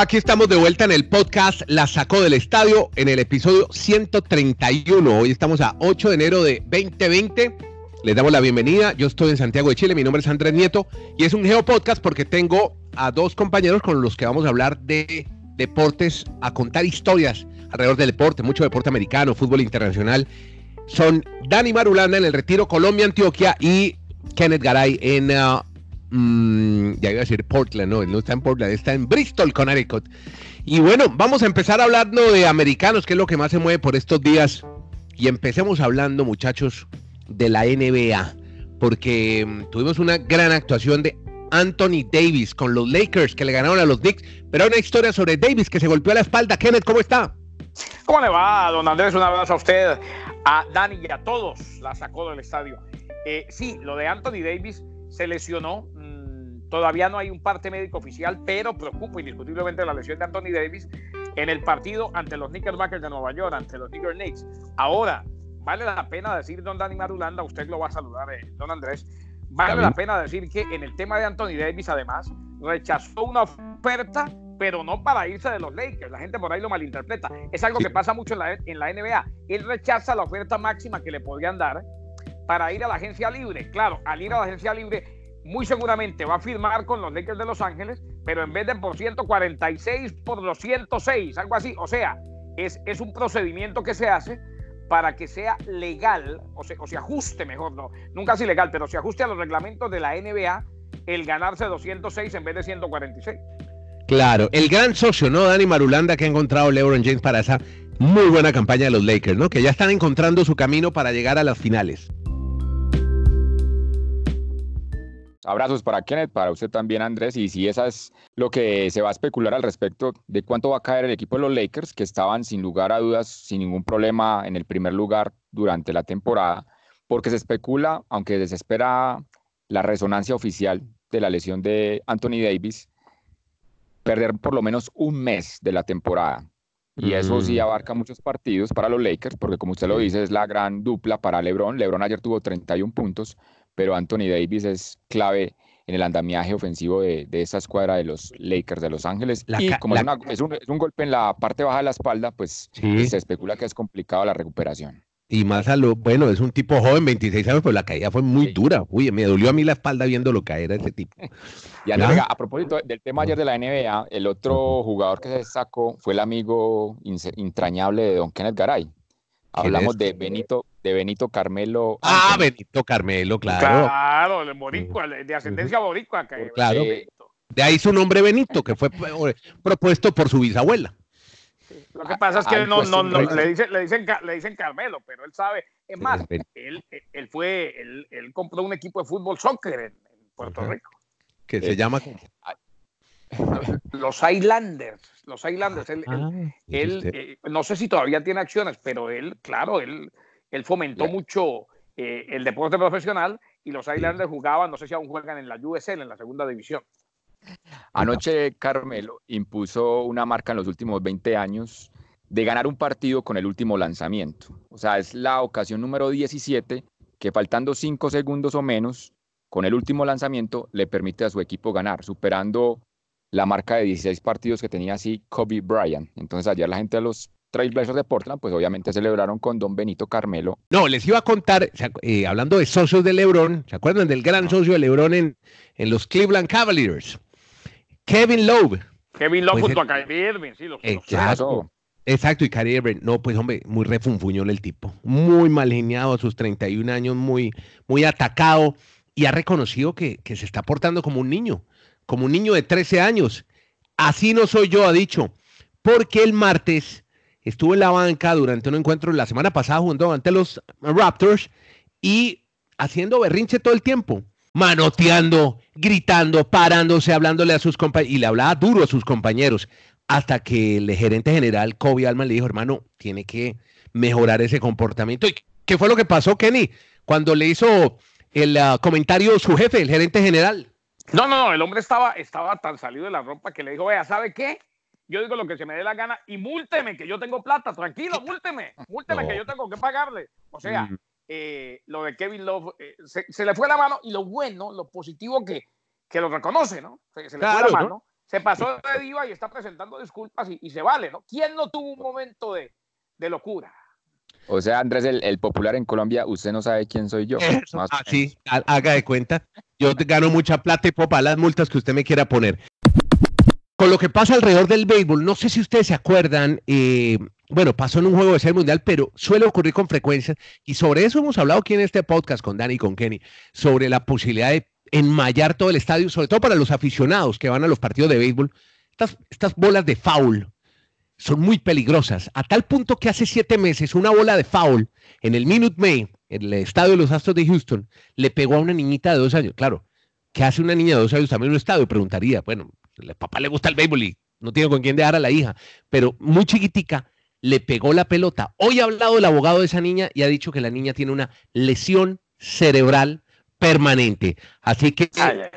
Aquí estamos de vuelta en el podcast La Sacó del Estadio en el episodio 131. Hoy estamos a 8 de enero de 2020. Les damos la bienvenida. Yo estoy en Santiago de Chile. Mi nombre es Andrés Nieto y es un Geo Podcast porque tengo a dos compañeros con los que vamos a hablar de deportes, a contar historias alrededor del deporte, mucho deporte americano, fútbol internacional. Son Dani Marulanda en el Retiro Colombia, Antioquia y Kenneth Garay en uh, Mm, ya iba a decir Portland, no, no está en Portland, está en Bristol, Connecticut. Y bueno, vamos a empezar hablando de americanos, que es lo que más se mueve por estos días. Y empecemos hablando, muchachos, de la NBA, porque mm, tuvimos una gran actuación de Anthony Davis con los Lakers que le ganaron a los Knicks, pero hay una historia sobre Davis que se golpeó a la espalda. Kenneth, ¿cómo está? ¿Cómo le va, don Andrés? Un abrazo a usted, a Dani y a todos. La sacó del estadio. Eh, sí, lo de Anthony Davis se lesionó. Todavía no hay un parte médico oficial, pero preocupa indiscutiblemente la lesión de Anthony Davis en el partido ante los Knickerbockers de Nueva York, ante los Knicker Knicks. Ahora, vale la pena decir, don Dani Marulanda, usted lo va a saludar, eh, don Andrés, vale la pena decir que en el tema de Anthony Davis, además, rechazó una oferta, pero no para irse de los Lakers. La gente por ahí lo malinterpreta. Es algo que pasa mucho en la, en la NBA. Él rechaza la oferta máxima que le podrían dar para ir a la agencia libre. Claro, al ir a la agencia libre, muy seguramente va a firmar con los Lakers de Los Ángeles, pero en vez de por 146, por 206, algo así. O sea, es, es un procedimiento que se hace para que sea legal, o se, o se ajuste mejor, no, nunca es ilegal, pero se ajuste a los reglamentos de la NBA el ganarse 206 en vez de 146. Claro, el gran socio, ¿no? Dani Marulanda que ha encontrado LeBron James para esa muy buena campaña de los Lakers, ¿no? Que ya están encontrando su camino para llegar a las finales. Abrazos para Kenneth, para usted también, Andrés. Y si esa es lo que se va a especular al respecto de cuánto va a caer el equipo de los Lakers, que estaban sin lugar a dudas, sin ningún problema en el primer lugar durante la temporada, porque se especula, aunque desespera la resonancia oficial de la lesión de Anthony Davis, perder por lo menos un mes de la temporada. Y eso sí mm. abarca muchos partidos para los Lakers, porque como usted lo dice, es la gran dupla para LeBron. LeBron ayer tuvo 31 puntos, pero Anthony Davis es clave en el andamiaje ofensivo de, esa escuadra de los Lakers de Los Ángeles. y como es, un, golpe en la parte baja de la espalda, pues se especula que es complicado la recuperación. Y más a lo, bueno, es un tipo joven, 26 años, pero la caída fue muy dura. Uy, me dolió a mí la espalda viéndolo caer a ese tipo. y a propósito del tema ayer de la NBA, el otro jugador que se sacó fue el amigo entrañable de Don Kenneth Garay. Hablamos de Benito, de Benito Carmelo. Ah, Benito Carmelo, claro. Claro, de boricua, de ascendencia boricua. claro. De ahí su nombre Benito, que fue propuesto por su bisabuela. Lo que pasa es que no, no, no, le, dicen, le, dicen, le dicen Carmelo, pero él sabe. Es más, él, él fue, él, él compró un equipo de fútbol soccer en, Puerto Rico. Que se llama los Islanders, los Islanders, él, ah, eh, no sé si todavía tiene acciones, pero él, claro, él, él fomentó mucho eh, el deporte profesional y los Islanders jugaban, no sé si aún juegan en la USL, en la segunda división. Anoche Carmelo impuso una marca en los últimos 20 años de ganar un partido con el último lanzamiento. O sea, es la ocasión número 17 que faltando 5 segundos o menos, con el último lanzamiento, le permite a su equipo ganar, superando la marca de 16 partidos que tenía así Kobe Bryant. Entonces ayer la gente de los Trailblazers de Portland, pues obviamente celebraron con Don Benito Carmelo. No, les iba a contar, eh, hablando de socios de LeBron, ¿se acuerdan del gran socio de LeBron en, en los Cleveland Cavaliers? Kevin Love. Kevin Love pues, junto a Kyrie Irving, sí, los, exacto, exacto, y Kyrie Irving, no, pues hombre, muy refunfuñón el tipo, muy mal geniado a sus 31 años, muy, muy atacado, y ha reconocido que, que se está portando como un niño como un niño de 13 años. Así no soy yo, ha dicho, porque el martes estuvo en la banca durante un encuentro la semana pasada jugando ante los Raptors y haciendo berrinche todo el tiempo, manoteando, gritando, parándose, hablándole a sus compañeros, y le hablaba duro a sus compañeros, hasta que el gerente general, Kobe Alman, le dijo, hermano, tiene que mejorar ese comportamiento. ¿Y qué fue lo que pasó, Kenny? Cuando le hizo el ah, comentario su jefe, el gerente general. No, no, no, el hombre estaba, estaba tan salido de la ropa que le dijo, vea, ¿sabe qué? Yo digo lo que se me dé la gana y múlteme, que yo tengo plata, tranquilo, múlteme, múlteme, que yo tengo que pagarle. O sea, mm. eh, lo de Kevin Love eh, se, le fue la mano y lo bueno, lo positivo que, que lo reconoce, ¿no? Se, le fue la mano. se pasó de diva y está presentando disculpas y, se vale, ¿no? ¿Quién no tuvo un momento de, locura? O sea, Andrés, el, popular en Colombia, usted no sabe quién soy yo. ah, sí, haga de cuenta. Yo gano mucha plata y puedo pagar las multas que usted me quiera poner. Con lo que pasa alrededor del béisbol, no sé si ustedes se acuerdan, eh, bueno, pasó en un juego de ser mundial, pero suele ocurrir con frecuencia, y sobre eso hemos hablado aquí en este podcast con Dani y con Kenny, sobre la posibilidad de enmayar todo el estadio, sobre todo para los aficionados que van a los partidos de béisbol. Estas, estas bolas de foul son muy peligrosas, a tal punto que hace siete meses una bola de foul en el Minute Maid, en el estadio de los Astros de Houston, le pegó a una niñita de dos años. Claro, ¿qué hace una niña de dos años también en un estadio? Preguntaría, bueno, el papá le gusta el béisbol y no tiene con quién dejar a la hija, pero muy chiquitica le pegó la pelota. Hoy ha hablado el abogado de esa niña y ha dicho que la niña tiene una lesión cerebral permanente. Así que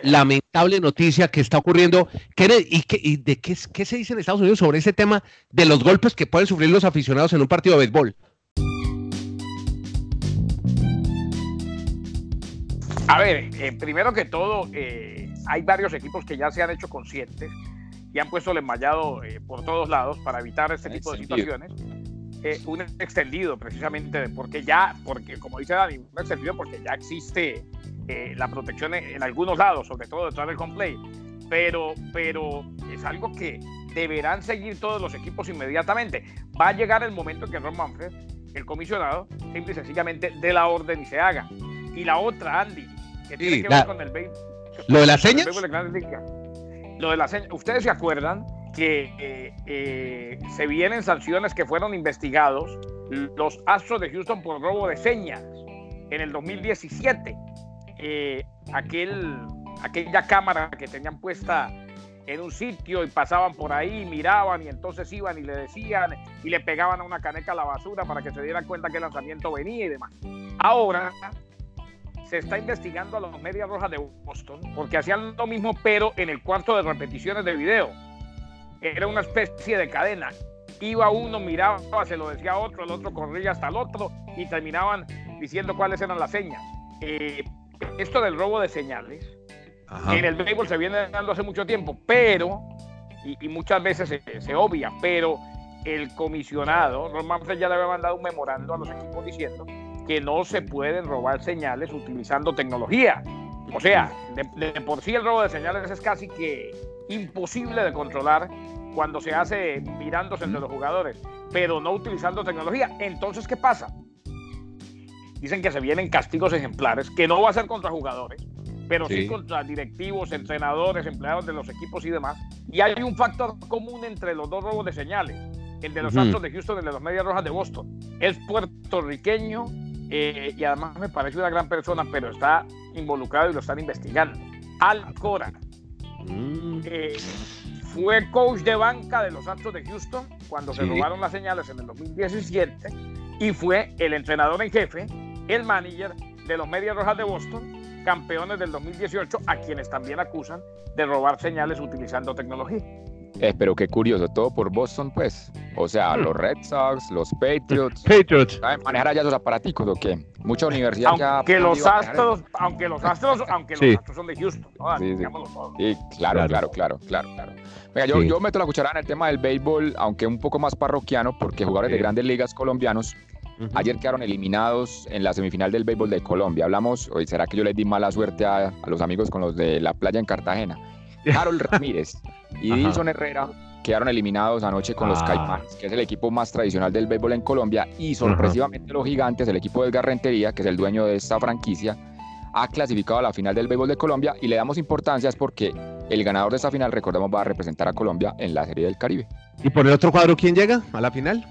lamentable noticia que está ocurriendo. ¿Y, qué, y de qué, qué, se dice en Estados Unidos sobre ese tema de los golpes que pueden sufrir los aficionados en un partido de béisbol? A ver, eh, primero que todo, eh, hay varios equipos que ya se han hecho conscientes y han puesto el enmayado eh, por todos lados para evitar este tipo de situaciones. un extendido, precisamente, porque ya, porque como dice Dani, un extendido porque ya existe eh, la protección en, algunos lados, sobre todo detrás del home play, pero, pero es algo que deberán seguir todos los equipos inmediatamente. Va a llegar el momento en que Ron Manfred, el comisionado, simple y sencillamente dé la orden y se haga. Y la otra, Andy, que tiene que ver con el béisbol. ¿Lo de las señas? Lo de las señas. Ustedes se acuerdan que eh, eh, se vienen sanciones que fueron investigados los Astros de Houston por robo de señas en el 2017. Eh, aquel, aquella cámara que tenían puesta en un sitio y pasaban por ahí, miraban y entonces iban y le decían y le pegaban a una caneca a la basura para que se dieran cuenta que el lanzamiento venía y demás. Ahora se está investigando a los Medias Rojas de Boston porque hacían lo mismo pero en el cuarto de repeticiones de video. Era una especie de cadena. Iba uno, miraba, se lo decía a otro, el otro corría hasta el otro y terminaban diciendo cuáles eran las señas. Eh, esto del robo de señales, en el béisbol se viene dando hace mucho tiempo, pero, y, muchas veces se, obvia, pero el comisionado, Manfred ya le había mandado un memorando a los equipos diciendo que no se pueden robar señales utilizando tecnología. O sea, de, por sí el robo de señales es casi que imposible de controlar cuando se hace mirándose entre los jugadores, pero no utilizando tecnología. Entonces, ¿qué pasa? Dicen que se vienen castigos ejemplares, que no va a ser contra jugadores, pero sí, contra directivos, entrenadores, empleados de los equipos y demás. Y hay un factor común entre los dos robos de señales, el de los Astros de Houston y el de los Medias Rojas de Boston. Es puertorriqueño eh, y además me parece una gran persona, pero está involucrado y lo están investigando. Al Cora. Mm. Eh, fue coach de banca de los Astros de Houston cuando se robaron las señales en el 2017 y fue el entrenador en jefe el manager de los Medias Rojas de Boston, campeones del 2018, a quienes también acusan de robar señales utilizando tecnología. Eh, pero qué curioso, todo por Boston, pues. O sea, hmm. los Red Sox, los Patriots. Patriots. ¿Saben manejar allá esos aparaticos o qué? Mucha universidad aunque los astros, aunque los astros, aunque los astros son de Houston. Sí, sí. claro, claro, claro, claro, claro. Venga, yo, yo meto la cucharada en el tema del béisbol, aunque un poco más parroquiano, porque jugadores de grandes ligas colombianos Ayer quedaron eliminados en la semifinal del béisbol de Colombia. Hablamos, hoy será que yo les di mala suerte a, los amigos con los de la playa en Cartagena. Harold Ramírez y Edison Herrera quedaron eliminados anoche con los ah. Caimanes, que es el equipo más tradicional del béisbol en Colombia, y sorpresivamente los Gigantes, el equipo del Garrentería, que es el dueño de esta franquicia, ha clasificado a la final del béisbol de Colombia y le damos importancia es porque el ganador de esta final, recordemos, va a representar a Colombia en la Serie del Caribe. ¿Y por el otro cuadro quién llega a la final?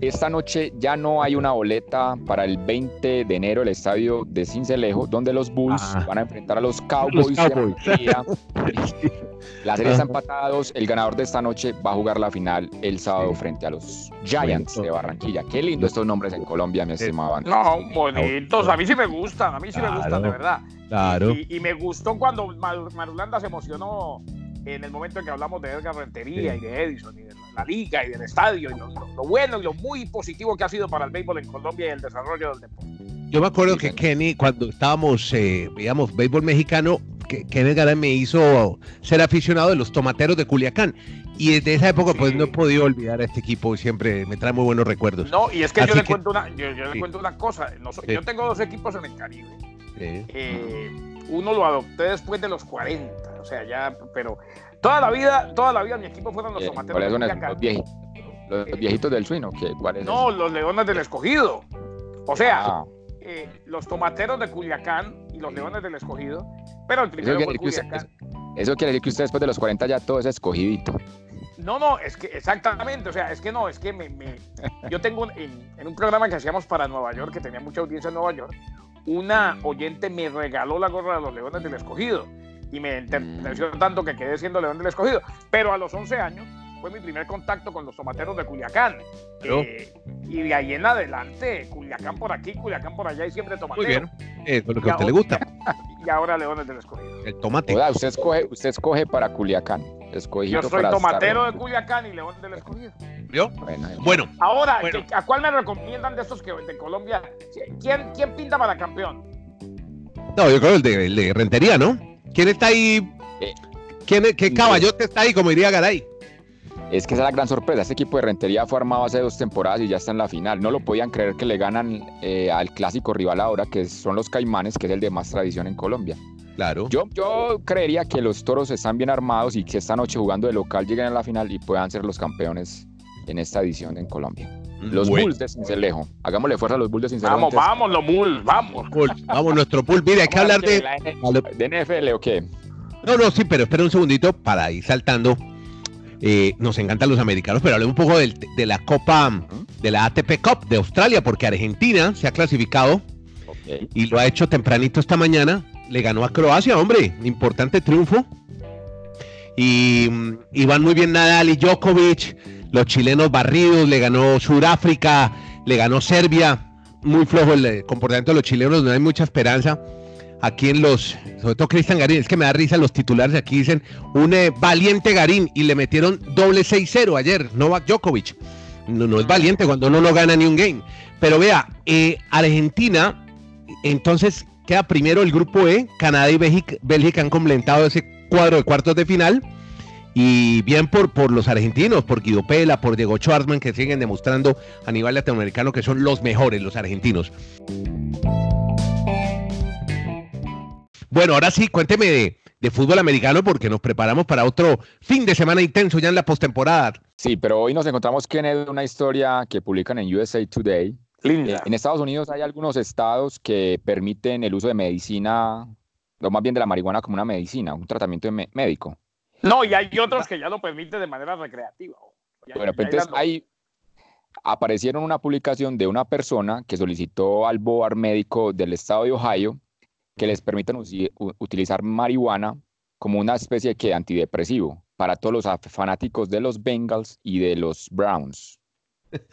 Esta noche ya no hay una boleta para el 20 de enero el estadio de Cincelejo, donde los Bulls ah. van a enfrentar a los Cowboys. la serie está empatados. El ganador de esta noche va a jugar la final el sábado frente a los Giants de Barranquilla. Qué lindo estos nombres en Colombia, mi estimado. No, bonitos. A mí sí me gustan, a mí sí me gustan, de verdad. Claro. Y, me gustó cuando Marulanda se emocionó en el momento en que hablamos de Edgar Rentería y de Edison y de la liga y del estadio y lo, bueno y lo muy positivo que ha sido para el béisbol en Colombia y el desarrollo del deporte. Yo me acuerdo que Kenny, cuando estábamos, eh, veíamos béisbol mexicano, que Kenneth Garay me hizo ser aficionado de los tomateros de Culiacán. Y desde esa época, pues no he podido olvidar a este equipo, siempre me trae muy buenos recuerdos. No, y es que yo le, Cuento, una, yo, le cuento una cosa. Yo tengo dos equipos en el Caribe. Eh, uno lo adopté después de los 40, o sea, ya, pero toda la vida, toda la vida mi equipo fueron los eh, tomateros de Culiacán. Los viejitos, los viejitos del suino, ¿cuáles? No, los leones del escogido. O sea, ah. eh, los tomateros de Culiacán y los leones del escogido, pero el primero fue Culiacán. eso quiere decir que usted después de los 40 ya todo es escogidito. No, no, es que exactamente, o sea, es que no, es que me, yo tengo en, en, un programa que hacíamos para Nueva York, que tenía mucha audiencia en Nueva York, una oyente me regaló la gorra de los Leones del Escogido y me mm. tanto que quedé siendo León del Escogido, pero a los 11 años fue mi primer contacto con los tomateros de Culiacán. Eh, y de ahí en adelante, Culiacán por aquí, Culiacán por allá y siempre tomatero. Muy bien, es lo que a usted le gusta. Y ahora Leones del Escogido. El tomate. usted escoge, usted escoge para Culiacán. Yo soy tomatero de Culiacán y León del Escogido. ¿Yo? Bueno. Ahora, ¿a cuál me recomiendan de esos que de Colombia? ¿Quién, quién pinta para campeón? No, yo creo el de, el de Rentería, ¿no? ¿Quién está ahí? Eh, ¿Quién, ¿Qué caballote está ahí, como diría Garay? Es que esa es la gran sorpresa. Este equipo de Rentería fue armado hace dos temporadas y ya está en la final. No lo podían creer que le ganan eh, al clásico rival ahora, que son los Caimanes, que es el de más tradición en Colombia. Claro. Yo, yo creería que los toros están bien armados y que esta noche jugando de local lleguen a la final y puedan ser los campeones en esta edición en Colombia. Los Bulls de Cincelejo. Hagámosle fuerza a los Bulls de Cincelejo. Vamos, vamos, los Bulls, vamos. Vamos, nuestro Bulls. Mire, hay que hablar de. ¿De NFL o qué? No, no, sí, pero espera un segundito para ir saltando eh, nos encantan los americanos, pero hablemos un poco de, la Copa, de la ATP Cup de Australia, porque Argentina se ha clasificado y lo ha hecho tempranito esta mañana. Le ganó a Croacia, hombre, importante triunfo. Y, van muy bien Nadal y Djokovic, los chilenos barridos, le ganó Sudáfrica, le ganó Serbia. Muy flojo el eh, comportamiento de los chilenos, no hay mucha esperanza aquí en los, sobre todo Cristian Garín, es que me da risa los titulares aquí dicen un valiente Garín y le metieron doble 6-0 ayer, Novak Djokovic. No, no es valiente cuando uno no gana ni un game. Pero vea, eh, Argentina, entonces queda primero el grupo E, Canadá y Bélgica, han completado ese cuadro de cuartos de final. Y bien por, por los argentinos, por Guido Pela, por Diego Schwartzman, que siguen demostrando a nivel latinoamericano que son los mejores, los argentinos. Bueno, ahora sí, cuénteme de, fútbol americano porque nos preparamos para otro fin de semana intenso ya en la postemporada. Sí, pero hoy nos encontramos que en una historia que publican en USA Today. Eh, en Estados Unidos hay algunos estados que permiten el uso de medicina, o más bien de la marihuana como una medicina, un tratamiento médico. No, y hay otros que ya lo permiten de manera recreativa. bueno, pues entonces ahí aparecieron una publicación de una persona que solicitó al BOAR médico del estado de Ohio que les permitan utilizar marihuana como una especie de antidepresivo para todos los fanáticos de los Bengals y de los Browns.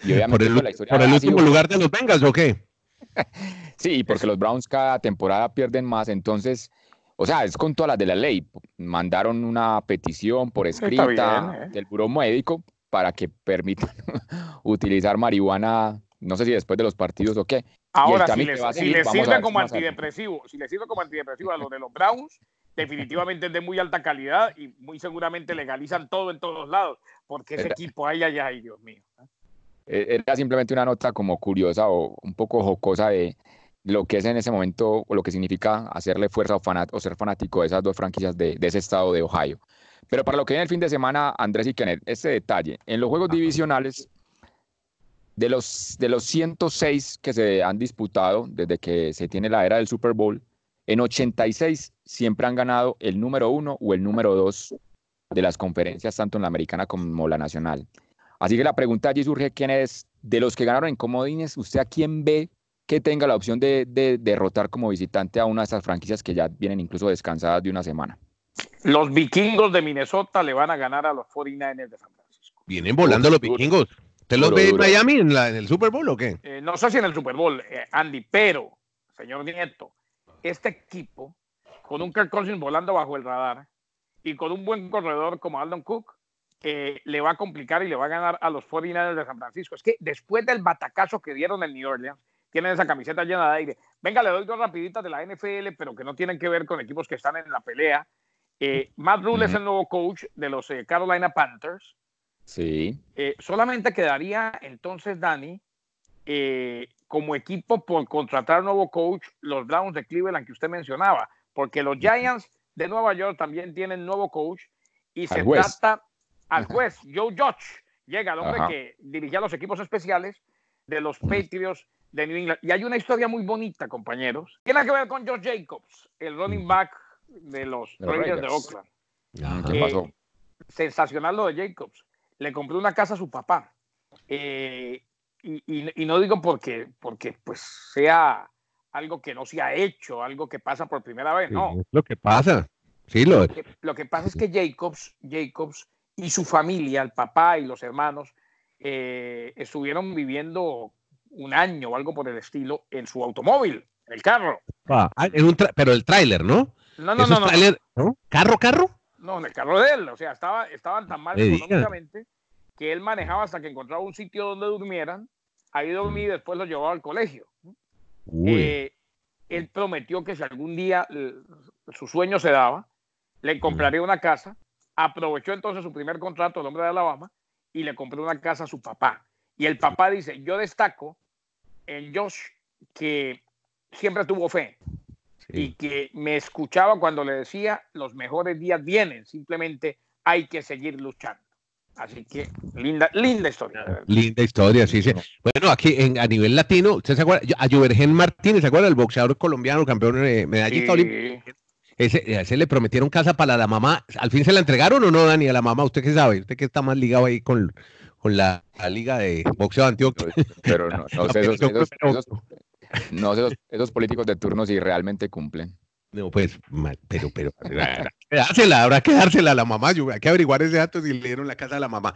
Y obviamente por el, la historia por el último lugar de los Bengals o qué? sí, porque los Browns cada temporada pierden más, entonces, o sea, es con todas las de la ley. Mandaron una petición por escrita ¿eh? del buro médico para que permitan utilizar marihuana, no sé si después de los partidos o qué, Ahora, si les, sirve como antidepresivo, si les sirve como antidepresivo a los de los Browns, definitivamente es de muy alta calidad y muy seguramente legalizan todo en todos lados, porque ese equipo hay allá, ay Dios mío. E, era simplemente una nota como curiosa o un poco jocosa de lo que es en ese momento o lo que significa hacerle fuerza o, o ser fanático de esas dos franquicias de, ese estado de Ohio. Pero para lo que viene el fin de semana, Andrés y Kenneth, este detalle, en los juegos divisionales de los, de los 106 que se han disputado desde que se tiene la era del Super Bowl, en 86 siempre han ganado el número uno o el número dos de las conferencias, tanto en la americana como la nacional. Así que la pregunta allí surge, ¿quién es de los que ganaron en comodines? ¿Usted a quién ve que tenga la opción de, de derrotar como visitante a una de esas franquicias que ya vienen incluso descansadas de una semana? Los vikingos de Minnesota le van a ganar a los 49ers de San Francisco. Vienen volando los vikingos. ¿Te los ve en Miami en, el Super Bowl o qué? Eh, no sé si en el Super Bowl, eh, Andy, pero, señor Nieto, este equipo, con un Kirk Cousins volando bajo el radar y con un buen corredor como Aldon Cook, eh, le va a complicar y le va a ganar a los 49ers de San Francisco. Es que después del batacazo que dieron en New Orleans, tienen esa camiseta llena de aire. Venga, le doy dos rapiditas de la NFL, pero que no tienen que ver con equipos que están en la pelea. Eh, Matt Rule es el nuevo coach de los eh, Carolina Panthers. Sí. Eh, solamente quedaría entonces, Dani, como equipo por contratar un nuevo coach, los Browns de Cleveland que usted mencionaba, porque los Giants de Nueva York también tienen nuevo coach y se trata al juez Joe Judge. Llega el hombre que dirigía los equipos especiales de los Patriots de New England. Y hay una historia muy bonita, compañeros. Tiene que ver con George Jacobs, el running back de los Raiders de Oakland. Ah, ¿Qué pasó? sensacional lo de Jacobs. Le compró una casa a su papá. Eh, y, no digo porque, porque pues sea algo que no se ha hecho, algo que pasa por primera vez, no. lo que pasa. Sí, lo... lo que pasa es que Jacobs, Jacobs y su familia, el papá y los hermanos, eh, estuvieron viviendo un año o algo por el estilo en su automóvil, en el carro. Ah, en pero el tráiler, ¿no? No, no, no, ¿Carro, carro? No, en el carro de él. O sea, estaba, estaban tan mal económicamente que él manejaba hasta que encontraba un sitio donde durmieran. Ahí dormí y mm. después lo llevaba al colegio. Eh, él prometió que si algún día su sueño se daba, le compraría una casa. Aprovechó entonces su primer contrato, el hombre de Alabama, y le compró una casa a su papá. Y el papá dice, yo destaco en Josh que siempre tuvo fe y que me escuchaba cuando le decía, los mejores días vienen, simplemente hay que seguir luchando. Así que linda, linda historia. Linda historia, sí, sí. Bueno, aquí en, a nivel latino, ¿usted se acuerda? A Juvergen Martínez, ¿se acuerda? El boxeador colombiano, campeón de medallista olímpica. Ese, le prometieron casa para la mamá. ¿Al fin se la entregaron o no, Dani, a la mamá? ¿Usted qué sabe? ¿Usted que está más ligado ahí con, con la, liga de boxeo de Antioquia? Pero no, no sé, esos, no sé esos, políticos de turno si realmente cumplen. No, pues, pero, pero, dársela, habrá que dársela a la mamá. Yo, hay que averiguar ese dato si le dieron la casa a la mamá.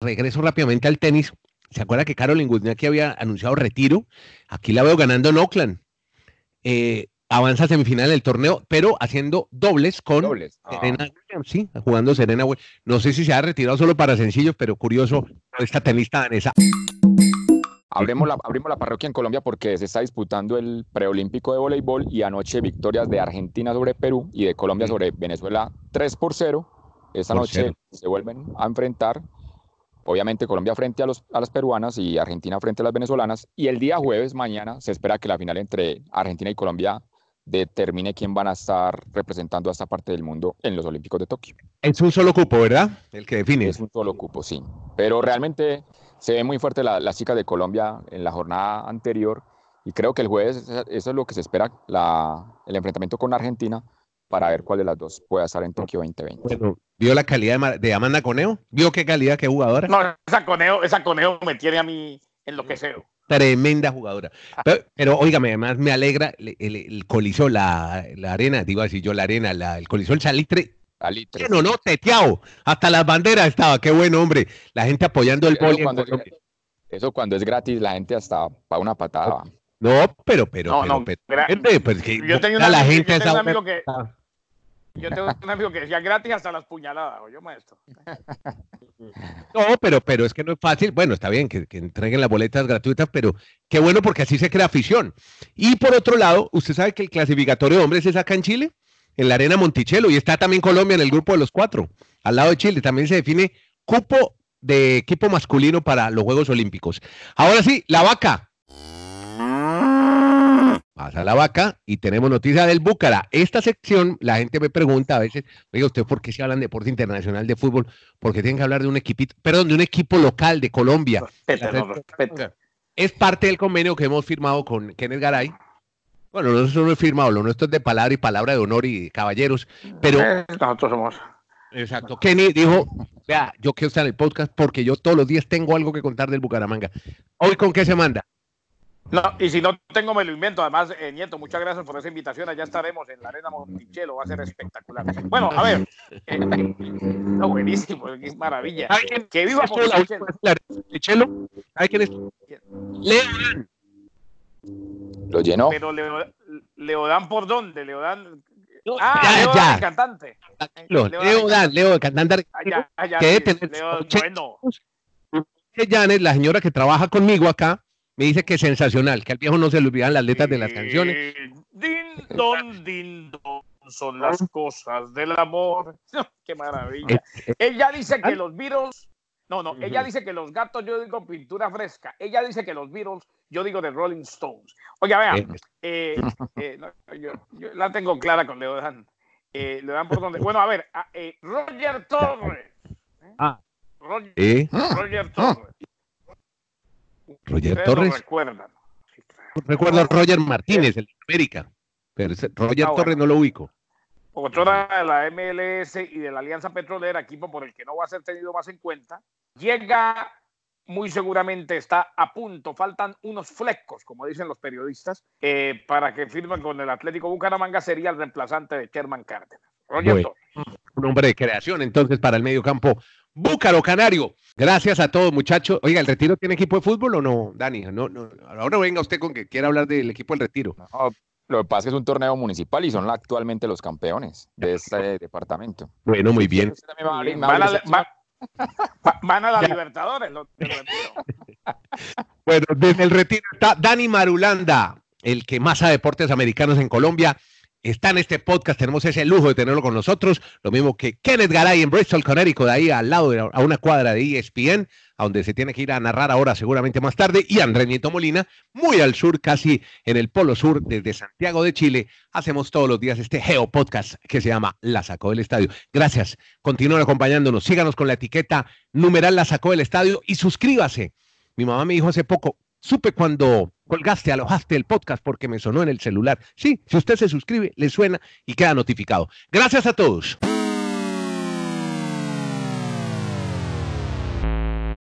Regreso rápidamente al tenis. ¿Se acuerda que Carolyn Wozniacki había anunciado retiro? Aquí la veo ganando en Oakland. Eh, avanza a semifinal del torneo, pero haciendo dobles con Serena ah. Williams, sí, jugando Serena Williams. No sé si se ha retirado solo para sencillos, pero curioso esta tenista danesa. Abrimos la, abrimos la parroquia en Colombia porque se está disputando el preolímpico de voleibol y anoche victorias de Argentina sobre Perú y de Colombia sobre Venezuela 3 por 0. Esta noche se vuelven a enfrentar. Obviamente Colombia frente a, los, a las peruanas y Argentina frente a las venezolanas. Y el día jueves, mañana, se espera que la final entre Argentina y Colombia determine quién van a estar representando a esta parte del mundo en los Olímpicos de Tokio. Es un solo cupo, ¿verdad? El que define. Es un solo cupo, sí. Pero realmente se ve muy fuerte la, la chica de Colombia en la jornada anterior y creo que el jueves eso es lo que se espera, la, el enfrentamiento con Argentina para ver cuál de las dos puede estar en Tokio 2020. Bueno, ¿vio la calidad de, de Amanda Coneo? ¿Vio qué calidad, qué jugadora? No, esa Coneo, esa Coneo me tiene a mí enloquecido tremenda jugadora. Ah. Pero, pero además me alegra el, el, coliseo, la, la, arena, digo así yo, la arena, la, el coliseo, el salitre. salitre no, no, teteado. Hasta las banderas estaba, qué bueno, hombre. La gente apoyando el eso cuando, eso cuando es gratis, la gente hasta para una patada. No, pero, pero, no, pero, no, pues, que, yo tengo una, la gente yo tengo un amigo que, yo tengo un amigo que decía gratis hasta las puñaladas, yo maestro. No, pero, pero es que no es fácil. Bueno, está bien que, entreguen las boletas gratuitas, pero qué bueno porque así se crea afición. Y por otro lado, usted sabe que el clasificatorio de hombres se saca en Chile, en la Arena Monticello, y está también Colombia en el grupo de los cuatro, al lado de Chile. También se define cupo de equipo masculino para los Juegos Olímpicos. Ahora sí, la vaca. Pasa la vaca y tenemos noticia del Búcara. Esta sección, la gente me pregunta a veces, oiga, ¿usted por qué se hablan de deporte internacional de fútbol? Porque tienen que hablar de un equipito, perdón, de un equipo local de Colombia. Es parte del convenio que hemos firmado con Kenneth Garay. Bueno, nosotros no he firmado, lo nuestro es de palabra y palabra de honor y caballeros, pero... Eh, nosotros somos... Exacto. Kenny dijo, vea, yo quiero estar en el podcast porque yo todos los días tengo algo que contar del Bucaramanga. ¿Hoy con qué se manda? No, y si no tengo, me lo invento. Además, eh, Nieto, muchas gracias por esa invitación. Allá estaremos en la Arena Monticello. Va a ser espectacular. Bueno, a ver. Eh, no, buenísimo, es maravilla. Que viva Monticello. Monticello. ¿Hay quién es? Leodán. Lo llenó. Pero Leodán, ¿por dónde? Leodán. Ah, Ya, Leo, ya. el cantante. Leo, Leo, Leo, Dan, Leo, Candandar, Ah, ya, ah, ya, que debe sí, tener Leo, 80 bueno. la señora que trabaja conmigo acá, me dice que es sensacional, que al viejo no se le olvidan las letras de las canciones. Eh, Din don, din don, son las cosas del amor. Qué maravilla. Eh, Ella dice que los Beatles. No, no, ella dice que los gatos, yo digo pintura fresca. Ella dice que los Beatles, yo digo de Rolling Stones. Oiga, vean, Eh, eh, eh, no, yo, yo la tengo clara con Leodan. Eh, Leodan por donde. Bueno, a ver, a- eh, Roger Torres. ¿eh? Ah. Roger, eh, Roger Torres. Roger Ustedes Torres. recuerdan. Recuerdo a Roger Martínez, el de América. Pero Roger Ah, bueno. Torres no lo ubico. Ochoa de la MLS y de la Alianza Petrolera, equipo por el que no va a ser tenido más en cuenta, llega muy seguramente, está a punto, faltan unos flecos, como dicen los periodistas, eh, para que firmen con el Atlético Bucaramanga, sería el reemplazante de Sherman Cárdenas. Roger Bueno. Torres. Un hombre de creación, entonces, para el medio campo. Búcaro Canario. Gracias a todos, muchachos. Oiga, ¿el retiro tiene equipo de fútbol o no, Dani? No, no. Ahora venga usted con que quiera hablar del equipo del retiro. No, lo que pasa es que es un torneo municipal y son la- actualmente los campeones de este departamento. Bueno, muy bien. A a Van a, va- van a la Ya. Libertadores. los. Bueno, desde el retiro está Dani Marulanda, el que más sabe deportes americanos en Colombia. Está en este podcast, tenemos ese lujo de tenerlo con nosotros, lo mismo que Kenneth Garay en Bristol, Connecticut, de ahí al lado, de, a una cuadra de ESPN, a donde se tiene que ir a narrar ahora seguramente más tarde, y Andrés Nieto Molina, muy al sur, casi en el polo sur, desde Santiago de Chile, hacemos todos los días este Geo Podcast que se llama La Sacó del Estadio. Gracias, continúen acompañándonos, síganos con la etiqueta numeral La Sacó del Estadio y suscríbase. Mi mamá me dijo hace poco, supe cuando colgaste, alojaste el podcast porque me sonó en el celular. Sí, si usted se suscribe, le suena y queda notificado. Gracias a todos.